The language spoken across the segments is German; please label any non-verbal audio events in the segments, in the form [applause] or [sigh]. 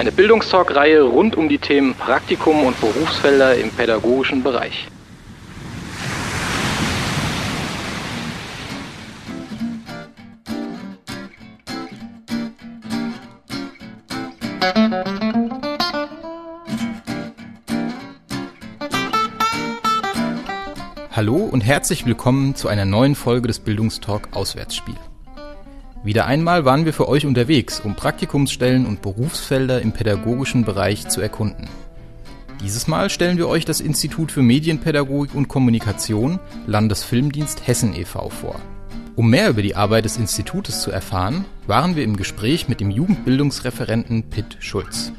Eine Bildungstalk-Reihe rund um die Themen Praktikum und Berufsfelder im pädagogischen Bereich. Hallo und herzlich willkommen zu einer neuen Folge des Bildungstalk Auswärtsspiel. Wieder einmal waren wir für euch unterwegs, um Praktikumsstellen und Berufsfelder im pädagogischen Bereich zu erkunden. Dieses Mal stellen wir euch das Institut für Medienpädagogik und Kommunikation Landesfilmdienst Hessen e.V. vor. Um mehr über die Arbeit des Institutes zu erfahren, waren wir im Gespräch mit dem Jugendbildungsreferenten Pitt Schulz.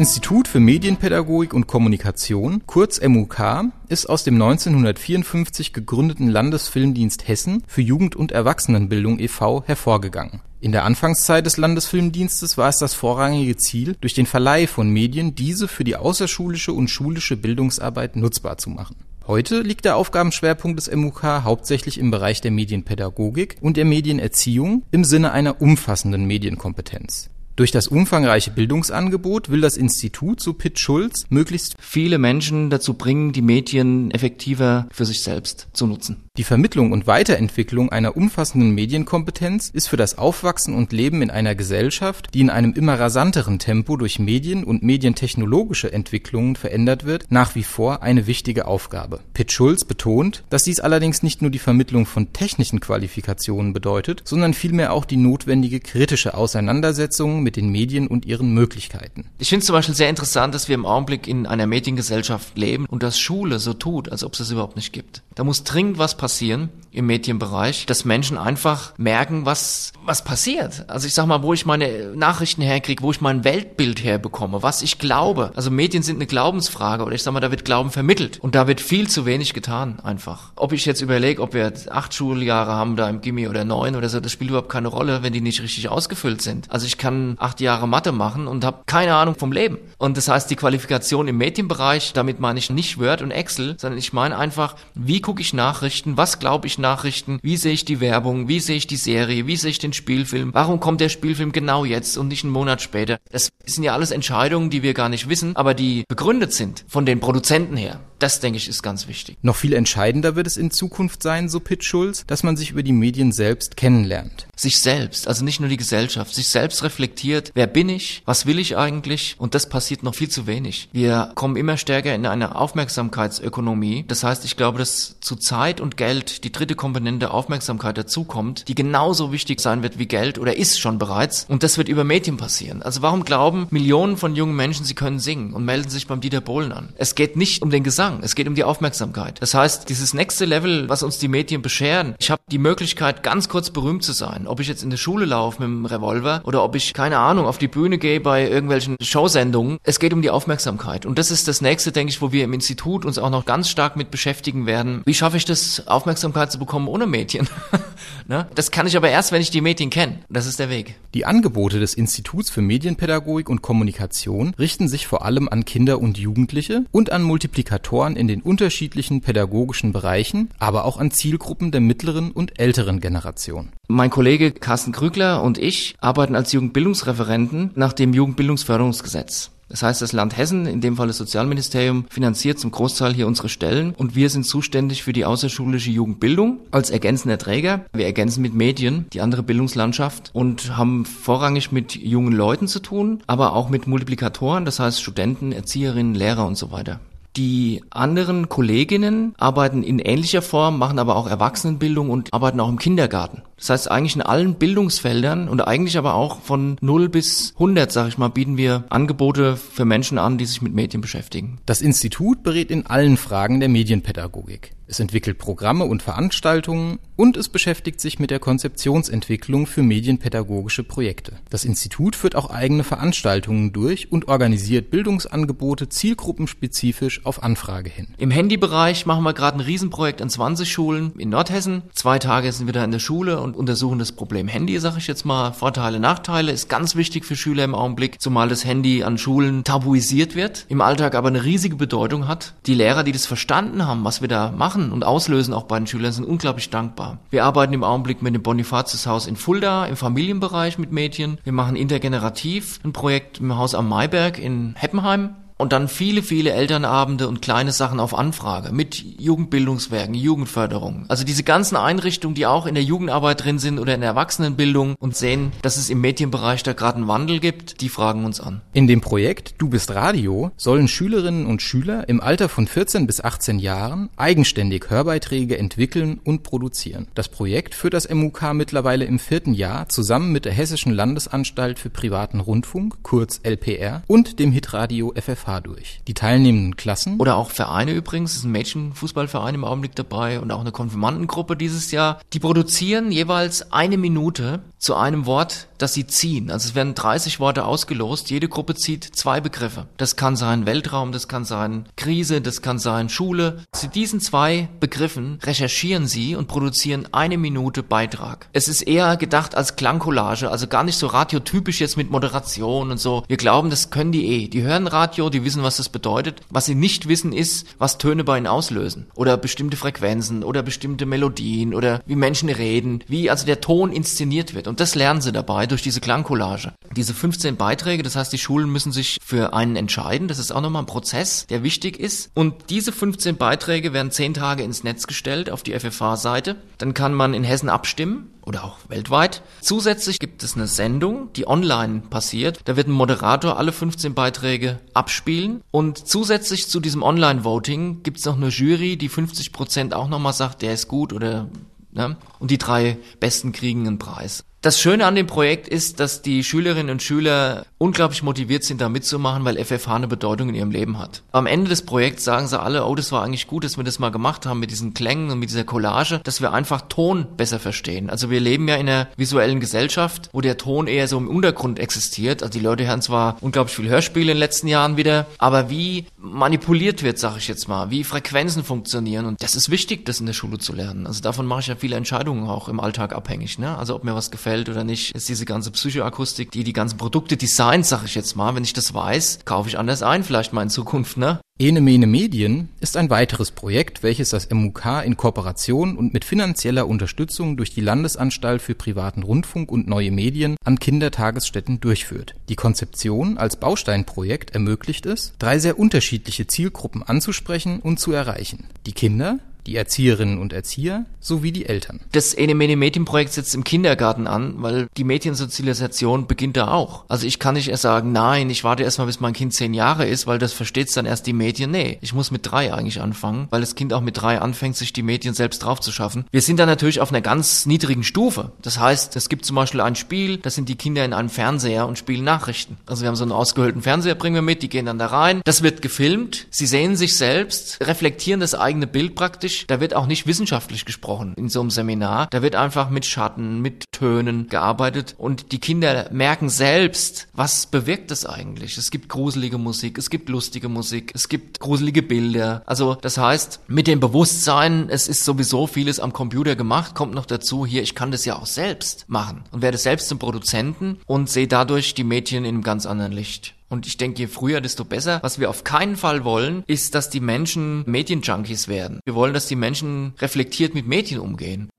Institut für Medienpädagogik und Kommunikation, kurz MUK, ist aus dem 1954 gegründeten Landesfilmdienst Hessen für Jugend- und Erwachsenenbildung e.V. hervorgegangen. In der Anfangszeit des Landesfilmdienstes war es das vorrangige Ziel, durch den Verleih von Medien diese für die außerschulische und schulische Bildungsarbeit nutzbar zu machen. Heute liegt der Aufgabenschwerpunkt des MUK hauptsächlich im Bereich der Medienpädagogik und der Medienerziehung im Sinne einer umfassenden Medienkompetenz. Durch das umfangreiche Bildungsangebot will das Institut, so Pitt Schulz, möglichst viele Menschen dazu bringen, die Medien effektiver für sich selbst zu nutzen. Die Vermittlung und Weiterentwicklung einer umfassenden Medienkompetenz ist für das Aufwachsen und Leben in einer Gesellschaft, die in einem immer rasanteren Tempo durch Medien und medientechnologische Entwicklungen verändert wird, nach wie vor eine wichtige Aufgabe. Pitt Schulz betont, dass dies allerdings nicht nur die Vermittlung von technischen Qualifikationen bedeutet, sondern vielmehr auch die notwendige kritische Auseinandersetzung mit den Medien und ihren Möglichkeiten. Ich finde es zum Beispiel sehr interessant, dass wir im Augenblick in einer Mediengesellschaft leben und dass Schule so tut, als ob es das überhaupt nicht gibt. Da muss dringend was passieren im Medienbereich, dass Menschen einfach merken, was, was passiert. Also ich sag mal, wo ich meine Nachrichten herkriege, wo ich mein Weltbild herbekomme, was ich glaube. Also Medien sind eine Glaubensfrage oder ich sag mal, da wird Glauben vermittelt. Und da wird viel zu wenig getan, einfach. Ob ich jetzt überlege, ob wir acht Schuljahre haben da im Gimmi oder neun oder so, das spielt überhaupt keine Rolle, wenn die nicht richtig ausgefüllt sind. Also ich kann acht Jahre Mathe machen und habe keine Ahnung vom Leben. Und das heißt, die Qualifikation im Medienbereich, damit meine ich nicht Word und Excel, sondern ich meine einfach, wie gucke ich Nachrichten, was glaube ich Nachrichten, wie sehe ich die Werbung, wie sehe ich die Serie, wie sehe ich den Spielfilm, warum kommt der Spielfilm genau jetzt und nicht einen Monat später. Das sind ja alles Entscheidungen, die wir gar nicht wissen, aber die begründet sind von den Produzenten her. Das, denke ich, ist ganz wichtig. Noch viel entscheidender wird es in Zukunft sein, so Pitt Schulz, dass man sich über die Medien selbst kennenlernt. Sich selbst, also nicht nur die Gesellschaft, sich selbst reflektiert, wer bin ich, was will ich eigentlich und das passiert noch viel zu wenig. Wir kommen immer stärker in eine Aufmerksamkeitsökonomie. Das heißt, ich glaube, dass zu Zeit und Geld die dritte Komponente Aufmerksamkeit dazukommt, die genauso wichtig sein wird wie Geld oder ist schon bereits und das wird über Medien passieren. Also warum glauben Millionen von jungen Menschen, sie können singen und melden sich beim Dieter Bohlen an? Es geht nicht um den Gesang, es geht um die Aufmerksamkeit. Das heißt, dieses nächste Level, was uns die Medien bescheren, ich habe die Möglichkeit, ganz kurz berühmt zu sein. Ob ich jetzt in der Schule laufe mit dem Revolver oder ob ich, keine Ahnung, auf die Bühne gehe bei irgendwelchen Showsendungen. Es geht um die Aufmerksamkeit. Und das ist das nächste, denke ich, wo wir im Institut uns auch noch ganz stark mit beschäftigen werden. Wie schaffe ich das, Aufmerksamkeit zu bekommen ohne Medien? [laughs] ne? Das kann ich aber erst, wenn ich die Medien kenne. Das ist der Weg. Die Angebote des Instituts für Medienpädagogik und Kommunikation richten sich vor allem an Kinder und Jugendliche und an Multiplikatoren in den unterschiedlichen pädagogischen Bereichen, aber auch an Zielgruppen der mittleren und älteren Generation. Mein Kollege Carsten Krügler und ich arbeiten als Jugendbildungsreferenten nach dem Jugendbildungsförderungsgesetz. Das heißt, das Land Hessen, in dem Fall das Sozialministerium, finanziert zum Großteil hier unsere Stellen und wir sind zuständig für die außerschulische Jugendbildung als ergänzender Träger. Wir ergänzen mit Medien die andere Bildungslandschaft und haben vorrangig mit jungen Leuten zu tun, aber auch mit Multiplikatoren, das heißt Studenten, Erzieherinnen, Lehrer und so weiter. Die anderen Kolleginnen arbeiten in ähnlicher Form, machen aber auch Erwachsenenbildung und arbeiten auch im Kindergarten. Das heißt, eigentlich in allen Bildungsfeldern und eigentlich aber auch von 0 bis 100, sag ich mal, bieten wir Angebote für Menschen an, die sich mit Medien beschäftigen. Das Institut berät in allen Fragen der Medienpädagogik. Es entwickelt Programme und Veranstaltungen und es beschäftigt sich mit der Konzeptionsentwicklung für medienpädagogische Projekte. Das Institut führt auch eigene Veranstaltungen durch und organisiert Bildungsangebote zielgruppenspezifisch auf Anfrage hin. Im Handybereich machen wir gerade ein Riesenprojekt an 20 Schulen in Nordhessen. Zwei Tage sind wir da in der Schule und untersuchen das Problem Handy, sage ich jetzt mal. Vorteile, Nachteile ist ganz wichtig für Schüler im Augenblick, zumal das Handy an Schulen tabuisiert wird, im Alltag aber eine riesige Bedeutung hat. Die Lehrer, die das verstanden haben, was wir da machen, machen und auslösen auch bei den Schülern, sind unglaublich dankbar. Wir arbeiten im Augenblick mit dem Bonifatiushaus in Fulda im Familienbereich mit Mädchen. Wir machen intergenerativ ein Projekt im Haus am Maiberg in Heppenheim und dann viele, viele Elternabende und kleine Sachen auf Anfrage mit Jugendbildungswerken, Jugendförderung. Also diese ganzen Einrichtungen, die auch in der Jugendarbeit drin sind oder in der Erwachsenenbildung und sehen, dass es im Medienbereich da gerade einen Wandel gibt, die fragen uns an. In dem Projekt Du bist Radio sollen Schülerinnen und Schüler im Alter von 14 bis 18 Jahren eigenständig Hörbeiträge entwickeln und produzieren. Das Projekt führt das MUK mittlerweile im vierten Jahr zusammen mit der Hessischen Landesanstalt für privaten Rundfunk, kurz LPR, und dem Hitradio FFH durch. Die teilnehmenden Klassen. Oder auch Vereine übrigens, ist ein Mädchenfußballverein im Augenblick dabei und auch eine Konfirmandengruppe dieses Jahr, die produzieren jeweils eine Minute zu einem Wort, das sie ziehen. Also es werden 30 Worte ausgelost, jede Gruppe zieht zwei Begriffe. Das kann sein Weltraum, das kann sein Krise, das kann sein Schule. Zu diesen zwei Begriffen recherchieren sie und produzieren eine Minute Beitrag. Es ist eher gedacht als Klangcollage, also gar nicht so radiotypisch jetzt mit Moderation und so. Wir glauben, das können die eh. Die hören Radio, die wissen, was das bedeutet. Was sie nicht wissen, ist, was Töne bei ihnen auslösen. Oder bestimmte Frequenzen oder bestimmte Melodien oder wie Menschen reden, wie also der Ton inszeniert wird. Und das lernen sie dabei durch diese Klangcollage. Diese 15 Beiträge, das heißt, die Schulen müssen sich für einen entscheiden. Das ist auch nochmal ein Prozess, der wichtig ist. Und diese 15 Beiträge werden 10 Tage ins Netz gestellt auf die FFH-Seite. Dann kann man in Hessen abstimmen oder auch weltweit. Zusätzlich gibt es eine Sendung, die online passiert. Da wird ein Moderator alle 15 Beiträge abspielen. Und zusätzlich zu diesem Online-Voting gibt es noch eine Jury, die 50 Prozent auch nochmal sagt, der ist gut oder ne? Und die drei Besten kriegen einen Preis. Das Schöne an dem Projekt ist, dass die Schülerinnen und Schüler unglaublich motiviert sind, da mitzumachen, weil FFH eine Bedeutung in ihrem Leben hat. Am Ende des Projekts sagen sie alle, oh, das war eigentlich gut, dass wir das mal gemacht haben mit diesen Klängen und mit dieser Collage, dass wir einfach Ton besser verstehen. Also wir leben ja in einer visuellen Gesellschaft, wo der Ton eher so im Untergrund existiert. Also die Leute hören zwar unglaublich viel Hörspiele in den letzten Jahren wieder, aber wie manipuliert wird, sage ich jetzt mal, wie Frequenzen funktionieren und das ist wichtig, das in der Schule zu lernen. Also davon mache ich ja viele Entscheidungen auch im Alltag abhängig. Ne? Also ob mir was gefällt gefällt oder nicht, ist diese ganze Psychoakustik, die die ganzen Produkte designt, sag ich jetzt mal. Wenn ich das weiß, kaufe ich anders ein, vielleicht mal in Zukunft, ne? Ene Mene Medien ist ein weiteres Projekt, welches das MUK in Kooperation und mit finanzieller Unterstützung durch die Landesanstalt für privaten Rundfunk und neue Medien an Kindertagesstätten durchführt. Die Konzeption als Bausteinprojekt ermöglicht es, drei sehr unterschiedliche Zielgruppen anzusprechen und zu erreichen. Die Kinder, die Erzieherinnen und Erzieher sowie die Eltern. Das Ene Mene Mädchenprojekt setzt im Kindergarten an, weil die Mädchensozialisation beginnt da auch. Also ich kann nicht erst sagen, nein, ich warte erstmal, bis mein Kind zehn Jahre ist, weil das versteht dann erst die Medien. Nee, ich muss mit drei eigentlich anfangen, weil das Kind auch mit drei anfängt, sich die Medien selbst drauf zu schaffen. Wir sind da natürlich auf einer ganz niedrigen Stufe. Das heißt, es gibt zum Beispiel ein Spiel, da sind die Kinder in einem Fernseher und spielen Nachrichten. Also wir haben so einen ausgehöhlten Fernseher, bringen wir mit, die gehen dann da rein. Das wird gefilmt, sie sehen sich selbst, reflektieren das eigene Bild praktisch da wird auch nicht wissenschaftlich gesprochen in so einem Seminar. Da wird einfach mit Schatten, mit Tönen gearbeitet und die Kinder merken selbst, was bewirkt das eigentlich. Es gibt gruselige Musik, es gibt lustige Musik, es gibt gruselige Bilder. Also das heißt, mit dem Bewusstsein, es ist sowieso vieles am Computer gemacht, kommt noch dazu, hier, ich kann das ja auch selbst machen und werde selbst zum Produzenten und sehe dadurch die Mädchen in einem ganz anderen Licht. Und ich denke, je früher, desto besser. Was wir auf keinen Fall wollen, ist, dass die Menschen Medienjunkies werden. Wir wollen, dass die Menschen reflektiert mit Medien umgehen.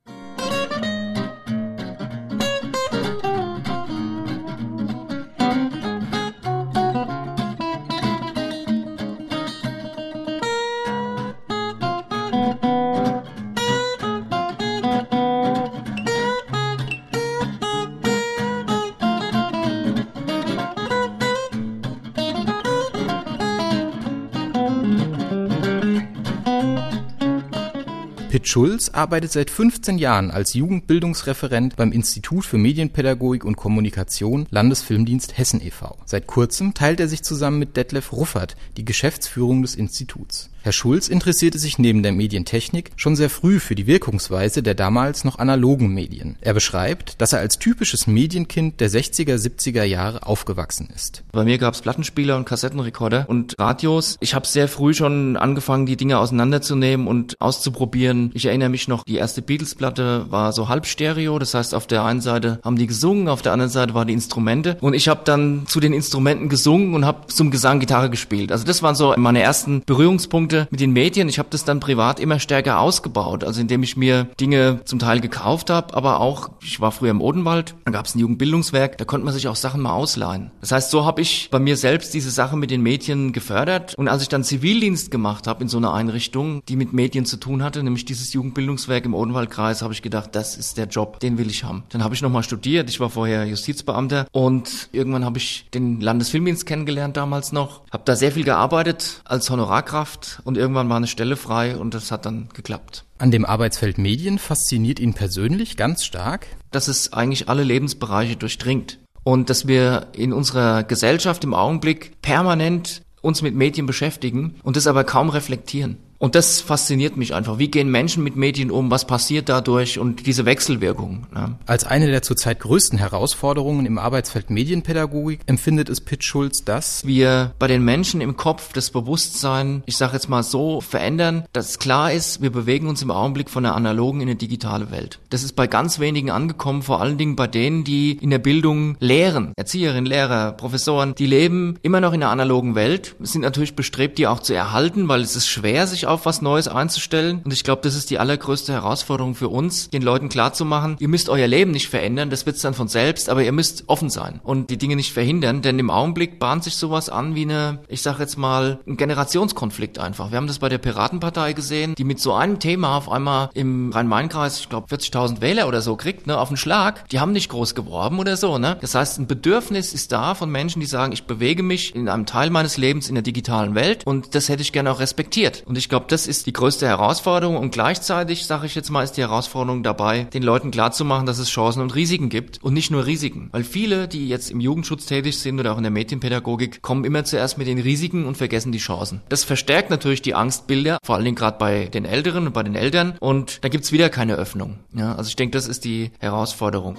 Schulz arbeitet seit 15 Jahren als Jugendbildungsreferent beim Institut für Medienpädagogik und Kommunikation Landesfilmdienst Hessen e.V. Seit kurzem teilt er sich zusammen mit Detlef Ruffert die Geschäftsführung des Instituts. Herr Schulz interessierte sich neben der Medientechnik schon sehr früh für die Wirkungsweise der damals noch analogen Medien. Er beschreibt, dass er als typisches Medienkind der 60er, 70er Jahre aufgewachsen ist. Bei mir gab es Plattenspieler und Kassettenrekorder und Radios. Ich habe sehr früh schon angefangen, die Dinge auseinanderzunehmen und auszuprobieren. Ich erinnere mich noch, die erste Beatles-Platte war so halb Stereo. Das heißt, auf der einen Seite haben die gesungen, auf der anderen Seite waren die Instrumente. Und ich habe dann zu den Instrumenten gesungen und habe zum Gesang Gitarre gespielt. Also das waren so meine ersten Berührungspunkte Berührungspunkte mit den Medien. Ich habe das dann privat immer stärker ausgebaut, also indem ich mir Dinge zum Teil gekauft habe, aber auch, ich war früher im Odenwald, da gab es ein Jugendbildungswerk, da konnte man sich auch Sachen mal ausleihen. Das heißt, so habe ich bei mir selbst diese Sache mit den Medien gefördert und als ich dann Zivildienst gemacht habe in so einer Einrichtung, die mit Medien zu tun hatte, nämlich dieses Jugendbildungswerk im Odenwaldkreis, habe ich gedacht, das ist der Job, den will ich haben. Dann habe ich nochmal studiert, ich war vorher Justizbeamter und irgendwann habe ich den Landesfilmdienst kennengelernt damals noch, habe da sehr viel gearbeitet als Honorarkraft und irgendwann war eine Stelle frei und das hat dann geklappt. An dem Arbeitsfeld Medien fasziniert ihn persönlich ganz stark, dass es eigentlich alle Lebensbereiche durchdringt und dass wir in unserer Gesellschaft im Augenblick permanent uns mit Medien beschäftigen und das aber kaum reflektieren. Und das fasziniert mich einfach. Wie gehen Menschen mit Medien um? Was passiert dadurch? Und diese Wechselwirkung. Ne? Als eine der zurzeit größten Herausforderungen im Arbeitsfeld Medienpädagogik empfindet es Pitt Schulz, dass wir bei den Menschen im Kopf das Bewusstsein, ich sage jetzt mal so, verändern, dass klar ist, wir bewegen uns im Augenblick von der analogen in eine digitale Welt. Das ist bei ganz wenigen angekommen, vor allen Dingen bei denen, die in der Bildung lehren. Erzieherinnen, Lehrer, Professoren, die leben immer noch in der analogen Welt, sind natürlich bestrebt, die auch zu erhalten, weil es ist schwer, sich auf was Neues einzustellen. Und ich glaube, das ist die allergrößte Herausforderung für uns, den Leuten klarzumachen, ihr müsst euer Leben nicht verändern, das wird's dann von selbst, aber ihr müsst offen sein und die Dinge nicht verhindern, denn im Augenblick bahnt sich sowas an wie eine, ich sag jetzt mal, ein Generationskonflikt einfach. Wir haben das bei der Piratenpartei gesehen, die mit so einem Thema auf einmal im Rhein-Main-Kreis, ich glaube 40.000 Wähler oder so kriegt, ne, auf den Schlag. Die haben nicht groß geworben oder so, ne. Das heißt, ein Bedürfnis ist da von Menschen, die sagen, ich bewege mich in einem Teil meines Lebens in der digitalen Welt und das hätte ich gerne auch respektiert. Und ich glaube, glaube, das ist die größte Herausforderung und gleichzeitig, sage ich jetzt mal, ist die Herausforderung dabei, den Leuten klarzumachen, dass es Chancen und Risiken gibt und nicht nur Risiken. Weil viele, die jetzt im Jugendschutz tätig sind oder auch in der Medienpädagogik, kommen immer zuerst mit den Risiken und vergessen die Chancen. Das verstärkt natürlich die Angstbilder, vor allen Dingen gerade bei den Älteren und bei den Eltern und da gibt's wieder keine Öffnung. Ja, also ich denke, das ist die Herausforderung.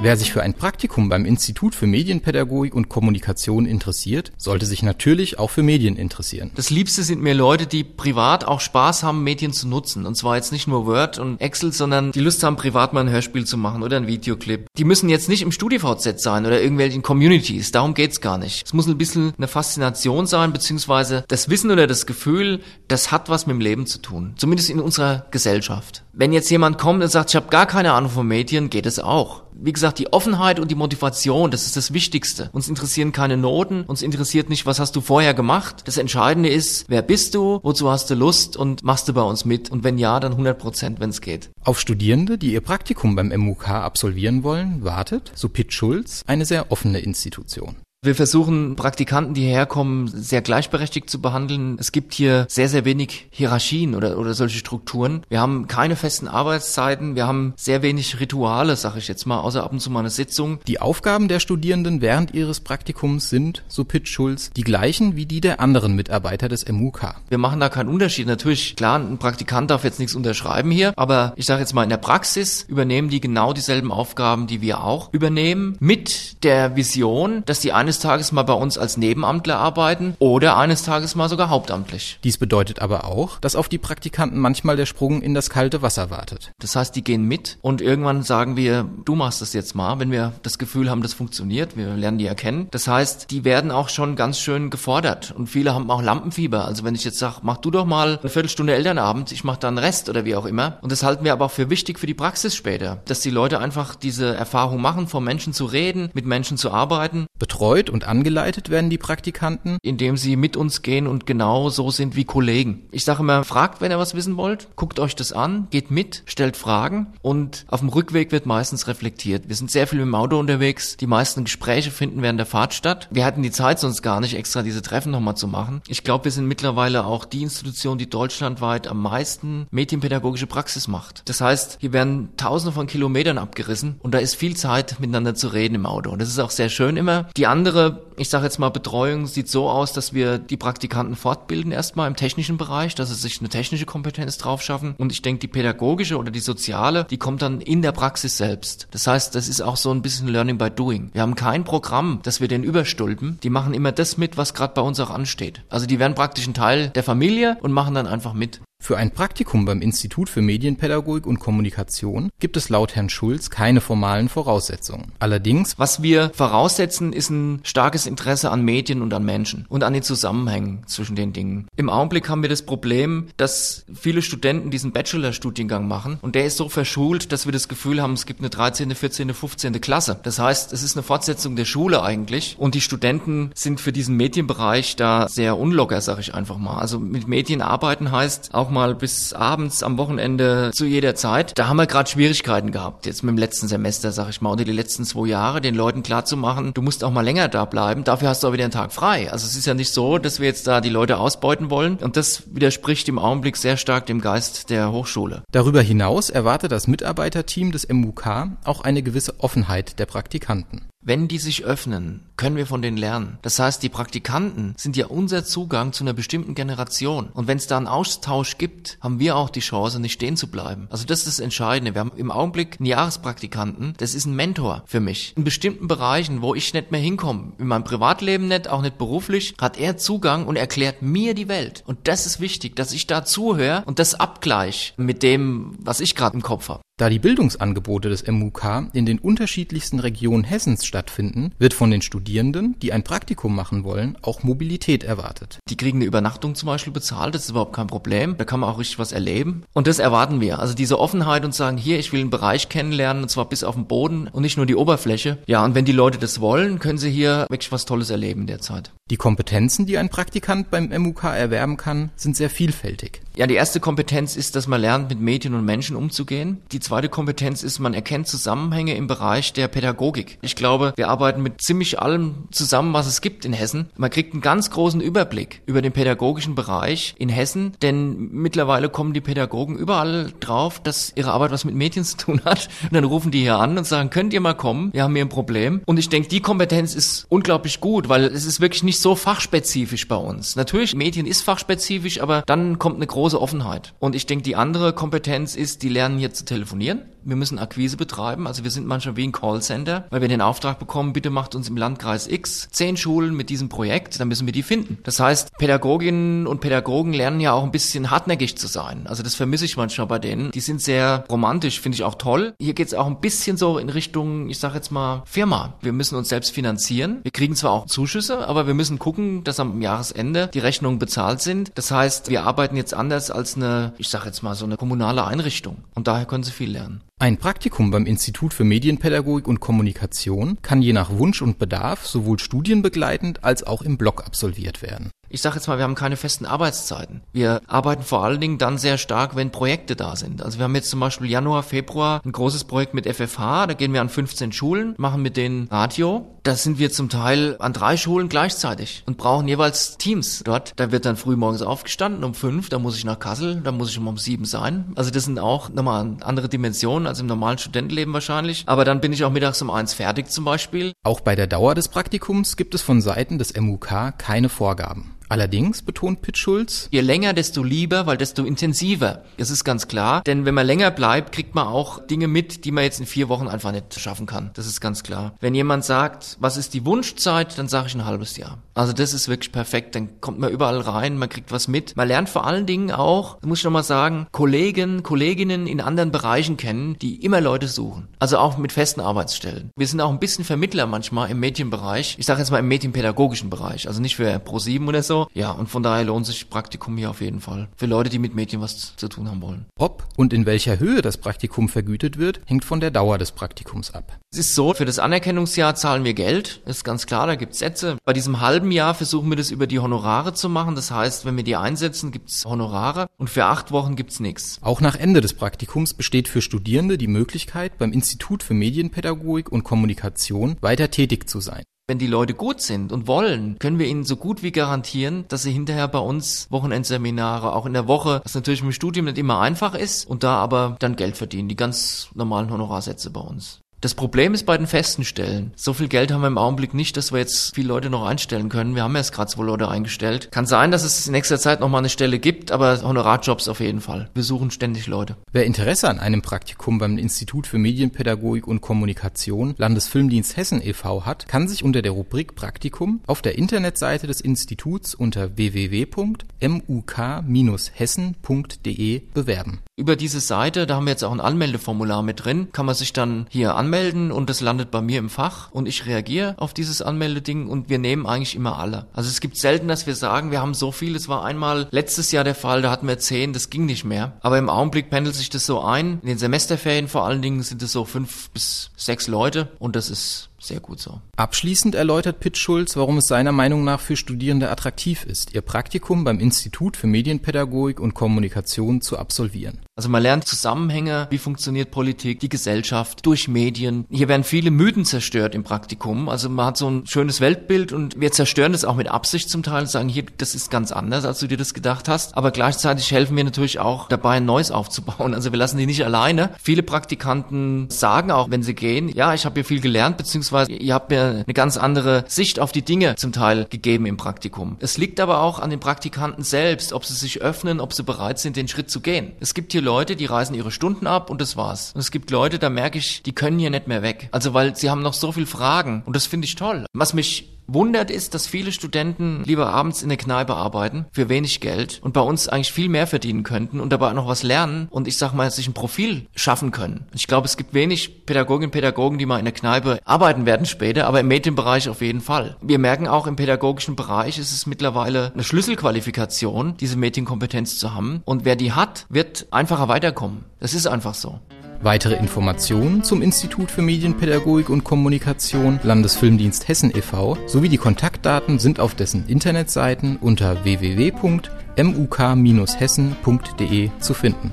Wer sich für ein Praktikum beim Institut für Medienpädagogik und Kommunikation interessiert, sollte sich natürlich auch für Medien interessieren. Das Liebste sind mir Leute, die privat auch Spaß haben, Medien zu nutzen. Und zwar jetzt nicht nur Word und Excel, sondern die Lust haben, privat mal ein Hörspiel zu machen oder ein Videoclip. Die müssen jetzt nicht im StudiVZ sein oder irgendwelchen Communities. Darum geht's gar nicht. Es muss ein bisschen eine Faszination sein, beziehungsweise das Wissen oder das Gefühl, das hat was mit dem Leben zu tun. Zumindest in unserer Gesellschaft. Wenn jetzt jemand kommt und sagt, ich habe gar keine Ahnung von Medien, geht es auch wie gesagt, die Offenheit und die Motivation, das ist das Wichtigste. Uns interessieren keine Noten, uns interessiert nicht, was hast du vorher gemacht. Das Entscheidende ist, wer bist du, wozu hast du Lust und machst du bei uns mit? Und wenn ja, dann 100 Prozent, wenn es geht. Auf Studierende, die ihr Praktikum beim MUK absolvieren wollen, wartet, so Pitt Schulz, eine sehr offene Institution. Wir versuchen Praktikanten, die hierher kommen, sehr gleichberechtigt zu behandeln. Es gibt hier sehr, sehr wenig Hierarchien oder, oder solche Strukturen. Wir haben keine festen Arbeitszeiten. Wir haben sehr wenig Rituale, sage ich jetzt mal, außer ab und zu mal eine Sitzung. Die Aufgaben der Studierenden während ihres Praktikums sind, so Pitt Schulz, die gleichen wie die der anderen Mitarbeiter des MUK. Wir machen da keinen Unterschied. Natürlich, klar, ein Praktikant darf jetzt nichts unterschreiben hier, aber ich sage jetzt mal, in der Praxis übernehmen die genau dieselben Aufgaben, die wir auch übernehmen, mit der Vision, dass die eine eines Tages mal bei uns als Nebenamtler arbeiten oder eines Tages mal sogar hauptamtlich. Dies bedeutet aber auch, dass auf die Praktikanten manchmal der Sprung in das kalte Wasser wartet. Das heißt, die gehen mit und irgendwann sagen wir, du machst das jetzt mal, wenn wir das Gefühl haben, das funktioniert, wir lernen die erkennen. Das heißt, die werden auch schon ganz schön gefordert und viele haben auch Lampenfieber. Also wenn ich jetzt sage, mach du doch mal eine Viertelstunde Elternabend, ich mache dann Rest oder wie auch immer. Und das halten wir aber auch für wichtig für die Praxis später, dass die Leute einfach diese Erfahrung machen, vor Menschen zu reden, mit Menschen zu arbeiten. Betreut und angeleitet werden die Praktikanten, indem sie mit uns gehen und genau so sind wie Kollegen. Ich sage immer, fragt, wenn ihr was wissen wollt, guckt euch das an, geht mit, stellt Fragen und auf dem Rückweg wird meistens reflektiert. Wir sind sehr viel mit dem Auto unterwegs, die meisten Gespräche finden während der Fahrt statt. Wir hatten die Zeit sonst gar nicht, extra diese Treffen nochmal zu machen. Ich glaube, wir sind mittlerweile auch die Institution, die deutschlandweit am meisten medienpädagogische Praxis macht. Das heißt, hier werden tausende von Kilometern abgerissen und da ist viel Zeit miteinander zu reden im Auto. Und das ist auch sehr schön immer. Die andere, ich sage jetzt mal, Betreuung sieht so aus, dass wir die Praktikanten fortbilden erstmal im technischen Bereich, dass sie sich eine technische Kompetenz drauf schaffen. Und ich denke, die pädagogische oder die soziale, die kommt dann in der Praxis selbst. Das heißt, das ist auch so ein bisschen Learning by Doing. Wir haben kein Programm, das wir den überstülpen. Die machen immer das mit, was gerade bei uns auch ansteht. Also die werden praktisch ein Teil der Familie und machen dann einfach mit. Für ein Praktikum beim Institut für Medienpädagogik und Kommunikation gibt es laut Herrn Schulz keine formalen Voraussetzungen. Allerdings, was wir voraussetzen, ist ein starkes Interesse an Medien und an Menschen und an den Zusammenhängen zwischen den Dingen. Im Augenblick haben wir das Problem, dass viele Studenten diesen Bachelorstudiengang machen und der ist so verschult, dass wir das Gefühl haben, es gibt eine 13., 14., 15. Klasse. Das heißt, es ist eine Fortsetzung der Schule eigentlich und die Studenten sind für diesen Medienbereich da sehr unlocker, sag ich einfach mal. Also mit Medien arbeiten heißt auch auch mal bis abends am Wochenende zu jeder Zeit. Da haben wir gerade Schwierigkeiten gehabt, jetzt mit dem letzten Semester, sag ich mal, oder die letzten zwei Jahre, den Leuten klarzumachen, du musst auch mal länger da bleiben, dafür hast du auch wieder einen Tag frei. Also es ist ja nicht so, dass wir jetzt da die Leute ausbeuten wollen und das widerspricht im Augenblick sehr stark dem Geist der Hochschule. Darüber hinaus erwartet das Mitarbeiterteam des MUK auch eine gewisse Offenheit der Praktikanten. Wenn die sich öffnen, können wir von denen lernen. Das heißt, die Praktikanten sind ja unser Zugang zu einer bestimmten Generation. Und wenn es da einen Austausch gibt, haben wir auch die Chance, nicht stehen zu bleiben. Also das ist das Entscheidende. Wir haben im Augenblick einen Jahrespraktikanten, das ist ein Mentor für mich. In bestimmten Bereichen, wo ich nicht mehr hinkomme, in meinem Privatleben nicht, auch nicht beruflich, hat er Zugang und erklärt mir die Welt. Und das ist wichtig, dass ich da zuhöre und das abgleich mit dem, was ich gerade im Kopf habe. Da die Bildungsangebote des MUK in den unterschiedlichsten Regionen Hessens stattfinden, wird von den Studierenden, die ein Praktikum machen wollen, auch Mobilität erwartet. Die kriegen eine Übernachtung zum Beispiel bezahlt, das ist überhaupt kein Problem. Da kann man auch richtig was erleben. Und das erwarten wir. Also diese Offenheit und sagen, hier, ich will einen Bereich kennenlernen, und zwar bis auf den Boden und nicht nur die Oberfläche. Ja, und wenn die Leute das wollen, können sie hier wirklich was Tolles erleben derzeit. Die Kompetenzen, die ein Praktikant beim MUK erwerben kann, sind sehr vielfältig. Ja, die erste Kompetenz ist, dass man lernt, mit Medien und Menschen umzugehen. Die zweite Kompetenz ist, man erkennt Zusammenhänge im Bereich der Pädagogik. Ich glaube, wir arbeiten mit ziemlich allem zusammen, was es gibt in Hessen. Man kriegt einen ganz großen Überblick über den pädagogischen Bereich in Hessen, denn mittlerweile kommen die Pädagogen überall drauf, dass ihre Arbeit was mit Medien zu tun hat. Und dann rufen die hier an und sagen, könnt ihr mal kommen? Wir haben hier ein Problem. Und ich denke, die Kompetenz ist unglaublich gut, weil es ist wirklich nicht so fachspezifisch bei uns. Natürlich, Medien ist fachspezifisch, aber dann kommt eine große große Offenheit. Und ich denke, die andere Kompetenz ist, die lernen hier zu telefonieren. Wir müssen Akquise betreiben. Also wir sind manchmal wie ein Callcenter, weil wir den Auftrag bekommen, bitte macht uns im Landkreis X zehn Schulen mit diesem Projekt, dann müssen wir die finden. Das heißt, Pädagoginnen und Pädagogen lernen ja auch ein bisschen hartnäckig zu sein. Also das vermisse ich manchmal bei denen. Die sind sehr romantisch, finde ich auch toll. Hier geht es auch ein bisschen so in Richtung, ich sage jetzt mal, Firma. Wir müssen uns selbst finanzieren. Wir kriegen zwar auch Zuschüsse, aber wir müssen gucken, dass am Jahresende die Rechnungen bezahlt sind. Das heißt, wir arbeiten jetzt anders als eine, ich sage jetzt mal, so eine kommunale Einrichtung. Und daher können sie viel lernen. Ein Praktikum beim Institut für Medienpädagogik und Kommunikation kann je nach Wunsch und Bedarf sowohl studienbegleitend als auch im Block absolviert werden ich sage jetzt mal, wir haben keine festen Arbeitszeiten. Wir arbeiten vor allen Dingen dann sehr stark, wenn Projekte da sind. Also wir haben jetzt zum Beispiel Januar, Februar ein großes Projekt mit FFH, da gehen wir an 15 Schulen, machen mit denen Radio. Da sind wir zum Teil an drei Schulen gleichzeitig und brauchen jeweils Teams dort. Da wird dann früh morgens aufgestanden um fünf, da muss ich nach Kassel, da muss ich um, sieben sein. Also das sind auch nochmal andere Dimensionen als im normalen Studentenleben wahrscheinlich. Aber dann bin ich auch mittags um eins fertig zum Beispiel. Auch bei der Dauer des Praktikums gibt es von Seiten des MUK keine Vorgaben. Allerdings, betont Pitt Schulz, je länger, desto lieber, weil desto intensiver. Das ist ganz klar. Denn wenn man länger bleibt, kriegt man auch Dinge mit, die man jetzt in vier Wochen einfach nicht schaffen kann. Das ist ganz klar. Wenn jemand sagt, was ist die Wunschzeit, dann sage ich ein halbes Jahr. Also das ist wirklich perfekt. Dann kommt man überall rein, man kriegt was mit. Man lernt vor allen Dingen auch, muss ich nochmal sagen, Kollegen, Kolleginnen in anderen Bereichen kennen, die immer Leute suchen. Also auch mit festen Arbeitsstellen. Wir sind auch ein bisschen Vermittler manchmal im Medienbereich. Ich sage jetzt mal im medienpädagogischen Bereich. Also nicht für Pro7 oder so. Ja, und von daher lohnt sich Praktikum hier auf jeden Fall. Für Leute, die mit Medien was zu tun haben wollen. Ob und in welcher Höhe das Praktikum vergütet wird, hängt von der Dauer des Praktikums ab. Es ist so, für das Anerkennungsjahr zahlen wir Geld. Ist ganz klar, da gibt es Sätze. Bei diesem halben Jahr versuchen wir das über die Honorare zu machen. Das heißt, wenn wir die einsetzen, gibt es Honorare und für acht Wochen gibt es nichts. Auch nach Ende des Praktikums besteht für Studierende die Möglichkeit, beim Institut für Medienpädagogik und Kommunikation weiter tätig zu sein. Wenn die Leute gut sind und wollen, können wir ihnen so gut wie garantieren, dass sie hinterher bei uns Wochenendseminare auch in der Woche, was natürlich mit dem Studium nicht immer einfach ist, und da aber dann Geld verdienen, die ganz normalen Honorarsätze bei uns. Das Problem ist bei den festen Stellen. So viel Geld haben wir im Augenblick nicht, dass wir jetzt viele Leute noch einstellen können. Wir haben erst gerade zwei Leute eingestellt. Kann sein, dass es in nächster Zeit noch mal eine Stelle gibt, aber Honorarjobs auf jeden Fall. Wir suchen ständig Leute. Wer Interesse an einem Praktikum beim Institut für Medienpädagogik und Kommunikation Landesfilmdienst Hessen e.V. hat, kann sich unter der Rubrik Praktikum auf der Internetseite des Instituts unter www.muk-hessen.de bewerben. Über diese Seite, da haben wir jetzt auch ein Anmeldeformular mit drin, kann man sich dann hier anmelden und das landet bei mir im Fach und ich reagiere auf dieses Anmeldeding und wir nehmen eigentlich immer alle. Also es gibt selten, dass wir sagen, wir haben so viel. Es war einmal letztes Jahr der Fall, da hatten wir zehn, das ging nicht mehr. Aber im Augenblick pendelt sich das so ein. In den Semesterferien vor allen Dingen sind es so fünf bis sechs Leute und das ist sehr gut so. Abschließend erläutert Pitt Schulz, warum es seiner Meinung nach für Studierende attraktiv ist, ihr Praktikum beim Institut für Medienpädagogik und Kommunikation zu absolvieren. Also man lernt Zusammenhänge, wie funktioniert Politik, die Gesellschaft durch Medien. Hier werden viele Mythen zerstört im Praktikum. Also man hat so ein schönes Weltbild und wir zerstören das auch mit Absicht zum Teil, sagen hier, das ist ganz anders, als du dir das gedacht hast. Aber gleichzeitig helfen wir natürlich auch dabei, ein neues aufzubauen. Also wir lassen die nicht alleine. Viele Praktikanten sagen auch, wenn sie gehen, ja, ich habe hier viel gelernt, beziehungsweise ihr habt mir eine ganz andere Sicht auf die Dinge zum Teil gegeben im Praktikum. Es liegt aber auch an den Praktikanten selbst, ob sie sich öffnen, ob sie bereit sind, den Schritt zu gehen. Es gibt hier Leute, die reisen ihre Stunden ab und das war's. Und es gibt Leute, da merke ich, die können hier nicht mehr weg. Also weil sie haben noch so viel Fragen und das finde ich toll. Was mich wundert ist, dass viele Studenten lieber abends in der Kneipe arbeiten für wenig Geld und bei uns eigentlich viel mehr verdienen könnten und dabei auch noch was lernen und ich sag mal, sich ein Profil schaffen können. Ich glaube, es gibt wenig Pädagoginnen und Pädagogen, die mal in der Kneipe arbeiten werden später, aber im Medienbereich auf jeden Fall. Wir merken auch im pädagogischen Bereich ist es mittlerweile eine Schlüsselqualifikation, diese Medienkompetenz zu haben und wer die hat, wird einfacher weiterkommen. Das ist einfach so. Weitere Informationen zum Institut für Medienpädagogik und Kommunikation Landesfilmdienst Hessen e.V. sowie die Kontaktdaten sind auf dessen Internetseiten unter www.muk-hessen.de zu finden.